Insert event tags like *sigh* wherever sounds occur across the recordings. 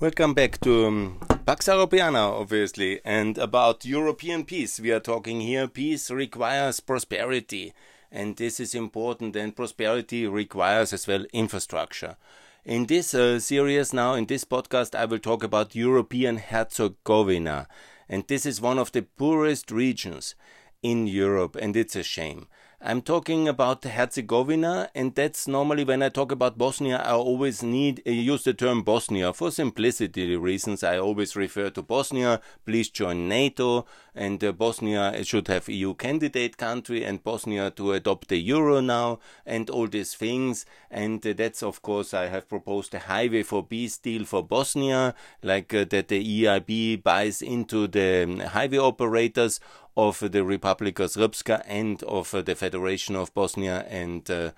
Welcome back to um, Pax Europiana, obviously, and about European peace. We are talking here. Peace requires prosperity, and this is important, and prosperity requires as well infrastructure. In this uh, series now, in this podcast, I will talk about European Herzegovina, and this is one of the poorest regions in Europe, and it's a shame. I'm talking about Herzegovina, and that's normally when I talk about Bosnia, I always need uh, use the term Bosnia for simplicity reasons. I always refer to Bosnia. Please join NATO, and uh, Bosnia should have EU candidate country, and Bosnia to adopt the euro now, and all these things. And uh, that's of course I have proposed a highway for peace deal for Bosnia, like uh, that the EIB buys into the um, highway operators of the Republika Srpska and of the Federation of Bosnia and uh,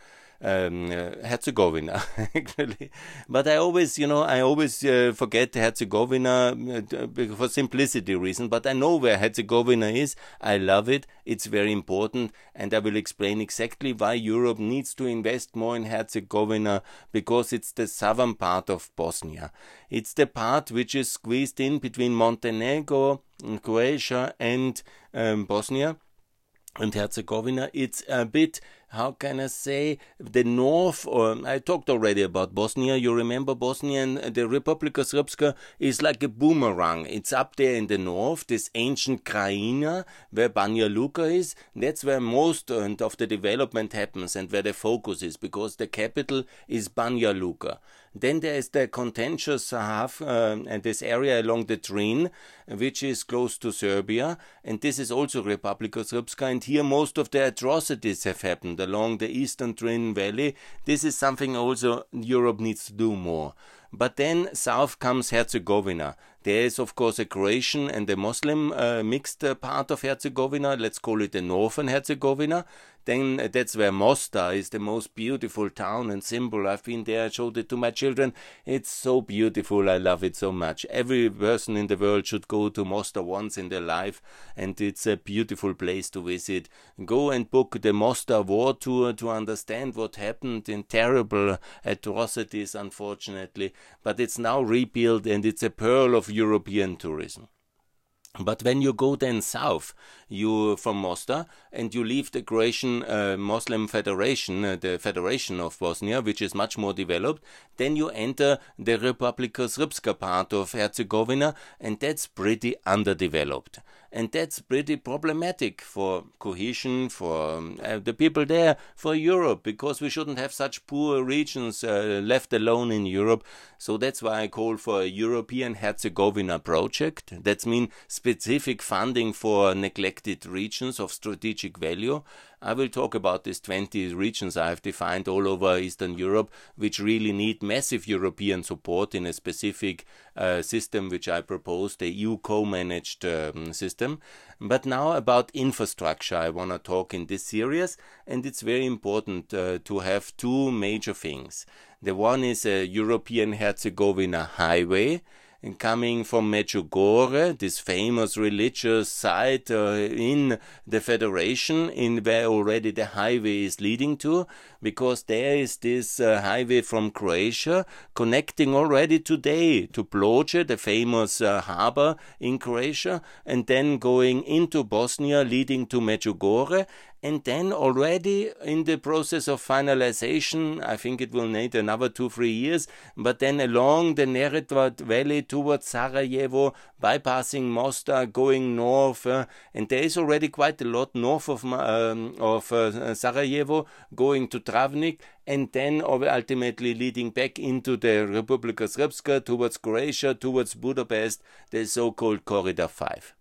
um, uh, Herzegovina, *laughs* actually. But I always, you know, I always uh, forget Herzegovina uh, for simplicity reason. But I know where Herzegovina is. I love it. It's very important, and I will explain exactly why Europe needs to invest more in Herzegovina because it's the southern part of Bosnia. It's the part which is squeezed in between Montenegro, Croatia, and um, Bosnia and Herzegovina. It's a bit how can I say, the north, or I talked already about Bosnia. You remember Bosnia and the Republika Srpska is like a boomerang. It's up there in the north, this ancient Krajina, where Banja Luka is. That's where most of the development happens and where the focus is, because the capital is Banja Luka. Then there is the contentious half, uh, and this area along the Drin, which is close to Serbia, and this is also Republika Srpska, and here most of the atrocities have happened along the eastern Drin Valley. This is something also Europe needs to do more. But then south comes Herzegovina. There is, of course, a Croatian and a Muslim uh, mixed uh, part of Herzegovina. Let's call it the northern Herzegovina. Then uh, that's where Mostar is the most beautiful town and symbol. I've been there, I showed it to my children. It's so beautiful. I love it so much. Every person in the world should go to Mostar once in their life, and it's a beautiful place to visit. Go and book the Mostar war tour to understand what happened in terrible atrocities, unfortunately. But it's now rebuilt, and it's a pearl of European tourism. But when you go then south, you from Mostar, and you leave the Croatian uh, Muslim Federation, uh, the Federation of Bosnia, which is much more developed, then you enter the Republika Srpska part of Herzegovina, and that's pretty underdeveloped and that's pretty problematic for cohesion, for um, uh, the people there, for Europe, because we shouldn't have such poor regions uh, left alone in Europe. So that's why I call for a European Herzegovina project. That means specific funding for neglected regions of strategic value. I will talk about these 20 regions I have defined all over Eastern Europe, which really need massive European support in a specific uh, system which I propose, the EU co managed um, system. But now about infrastructure, I want to talk in this series, and it's very important uh, to have two major things. The one is a European Herzegovina highway and coming from Medjugorje, this famous religious site uh, in the Federation, in where already the highway is leading to, because there is this uh, highway from Croatia connecting already today to Ploče, the famous uh, harbor in Croatia, and then going into Bosnia, leading to Medjugorje, and then already in the process of finalization, I think it will need another two, three years, but then along the Neretva Valley towards Sarajevo, bypassing Mostar, going north, uh, and there is already quite a lot north of, um, of uh, Sarajevo, going to Travnik, and then ultimately leading back into the Republika Srpska, towards Croatia, towards Budapest, the so-called Corridor 5.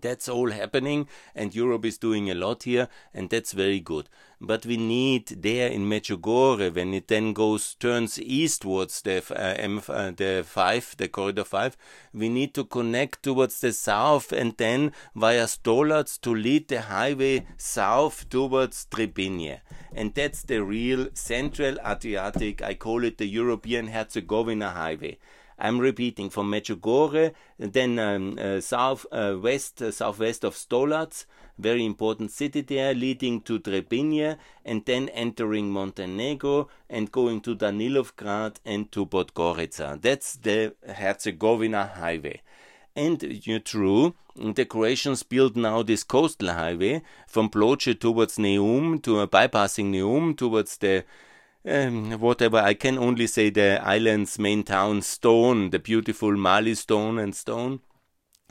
That's all happening, and Europe is doing a lot here, and that's very good. But we need there in Medjugorje, when it then goes turns eastwards, the uh, M, uh, the five, the corridor five, we need to connect towards the south, and then via Stolac to lead the highway south towards Trebinje, and that's the real Central Adriatic. I call it the European Herzegovina highway. I'm repeating from Medjugorje, then um, uh, south uh, west uh, southwest of Stolac, very important city there, leading to Trebinje, and then entering Montenegro and going to Danilovgrad and to Podgorica. That's the Herzegovina highway. And you're true, the Croatians build now this coastal highway from Ploče towards Neum to uh, bypassing Neum towards the um, whatever I can only say the island's main town Ston, the beautiful Mali Ston and Ston.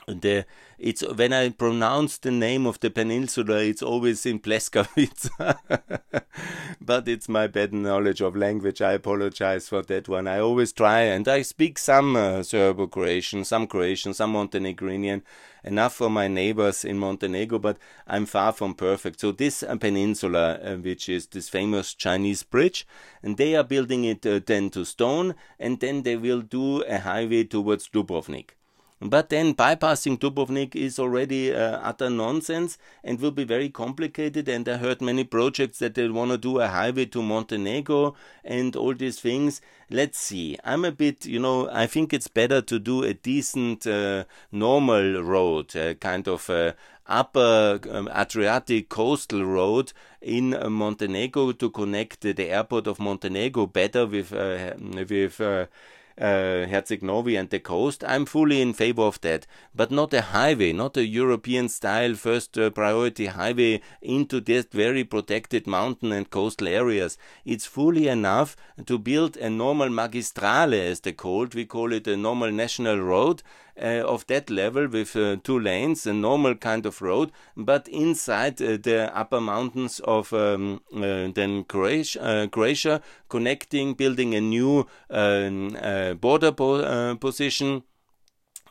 The it's when I pronounce the name of the peninsula, it's always in Pleskavica. *laughs* but it's my bad knowledge of language. I apologize for that one. I always try, and I speak some uh, Serbo-Croatian, some Croatian, some Montenegrinian, enough for my neighbors in Montenegro, but I'm far from perfect. So this uh, peninsula, uh, which is this famous Chinese bridge, and they are building it uh, then to Ston, and then they will do a highway towards Dubrovnik. But then bypassing Dubrovnik is already uh, utter nonsense and will be very complicated. And I heard many projects that they want to do a highway to Montenegro and all these things. Let's see. I'm a bit, you know, I think it's better to do a decent, uh, normal road, a kind of a upper um, Adriatic coastal road in uh, Montenegro to connect the airport of Montenegro better with uh, with uh, and the coast, I'm fully in favor of that. But not a highway, not a European style first uh, priority highway into this very protected mountain and coastal areas. It's fully enough to build a normal magistrale, as they call it. We call it a normal national road of that level with uh, two lanes, a normal kind of road, but inside uh, the upper mountains of um, uh, then Croatia, uh, Croatia, connecting, building a new um, uh, border po position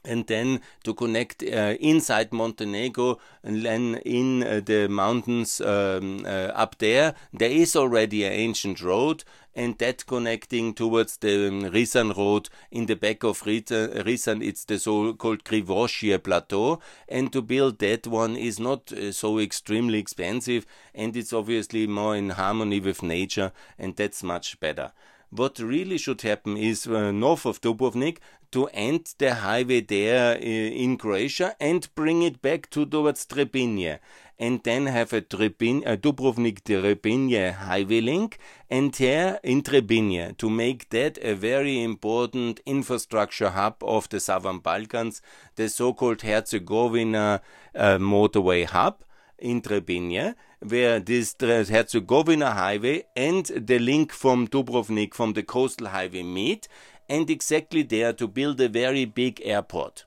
and then to connect uh, inside Montenegro and then in uh, the mountains um, uh, up there. There is already an ancient road and that connecting towards the um, Risan road in the back of Risan. It's the so-called Krivošije plateau and to build that one is not uh, so extremely expensive and it's obviously more in harmony with nature and that's much better. What really should happen is uh, north of Dubrovnik to end the highway there uh, in Croatia and bring it back to towards Trebinje. And then have a, Trebin, a Dubrovnik Trebinje highway link and here in Trebinje to make that a very important infrastructure hub of the southern Balkans, the so-called Herzegovina uh, motorway hub in Trebinje where this Herzegovina highway and the link from Dubrovnik from the coastal highway meet and exactly there to build a very big airport.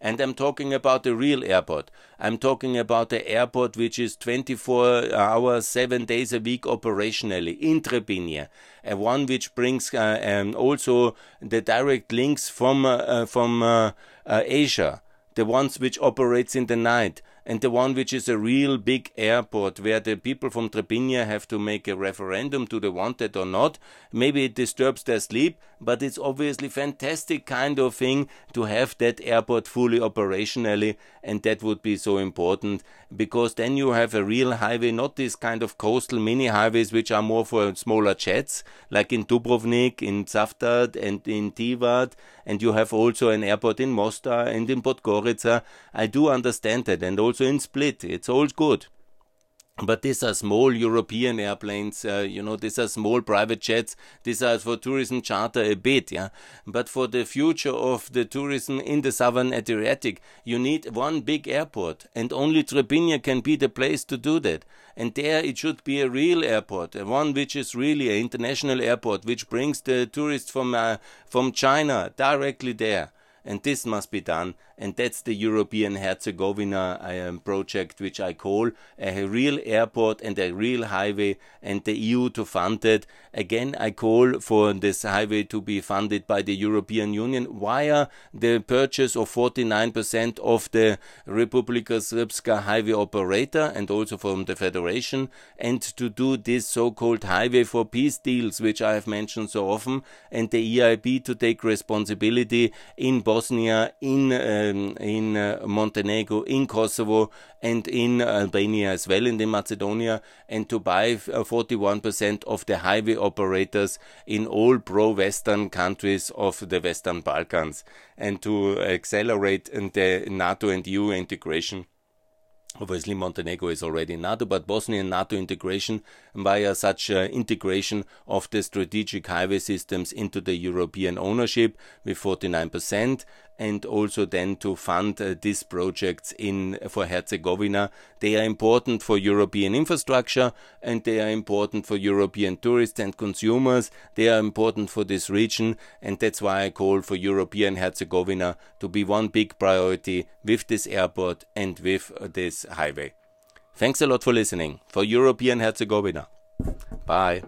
And I'm talking about a real airport. I'm talking about the airport which is 24 hours, 7 days a week operationally in Trebinje. A one which brings uh, um, also the direct links from, uh from uh, uh, Asia. The ones which operates in the night and the one which is a real big airport where the people from Trebinje have to make a referendum do they want it or not. Maybe it disturbs their sleep, but it's obviously fantastic kind of thing to have that airport fully operationally and that would be so important because then you have a real highway, not this kind of coastal mini highways which are more for smaller jets like in Dubrovnik, in Cavtat and in Tivat and you have also an airport in Mostar and in Podgorica. I do understand that and also in Split. It's all good. But these are small European airplanes, uh, you know, these are small private jets. These are for tourism charter a bit, yeah. But for the future of the tourism in the southern Adriatic, you need one big airport, and only Trebinje can be the place to do that. And there it should be a real airport, one which is really an international airport, which brings the tourists from uh, from China directly there and this must be done. And that's the European Herzegovina um, project, which I call a real airport and a real highway, and the EU to fund it. Again, I call for this highway to be funded by the European Union via the purchase of 49% of the Republika Srpska highway operator and also from the Federation, and to do this so called highway for peace deals, which I have mentioned so often, and the EIB to take responsibility in Bosnia, in um, in uh, Montenegro, in Kosovo, and in Albania as well, and in Macedonia, and to buy 41% of the highway operators in all pro-Western countries of the Western Balkans, and to accelerate the NATO and EU integration Obviously, Montenegro is already NATO, but Bosnian NATO integration via such uh, integration of the strategic highway systems into the European ownership with 49%, and also then to fund uh, these projects in for Herzegovina. They are important for European infrastructure and they are important for European tourists and consumers. They are important for this region, and that's why I call for European Herzegovina to be one big priority with this airport and with this highway. Thanks a lot for listening. For European Herzegovina. Bye.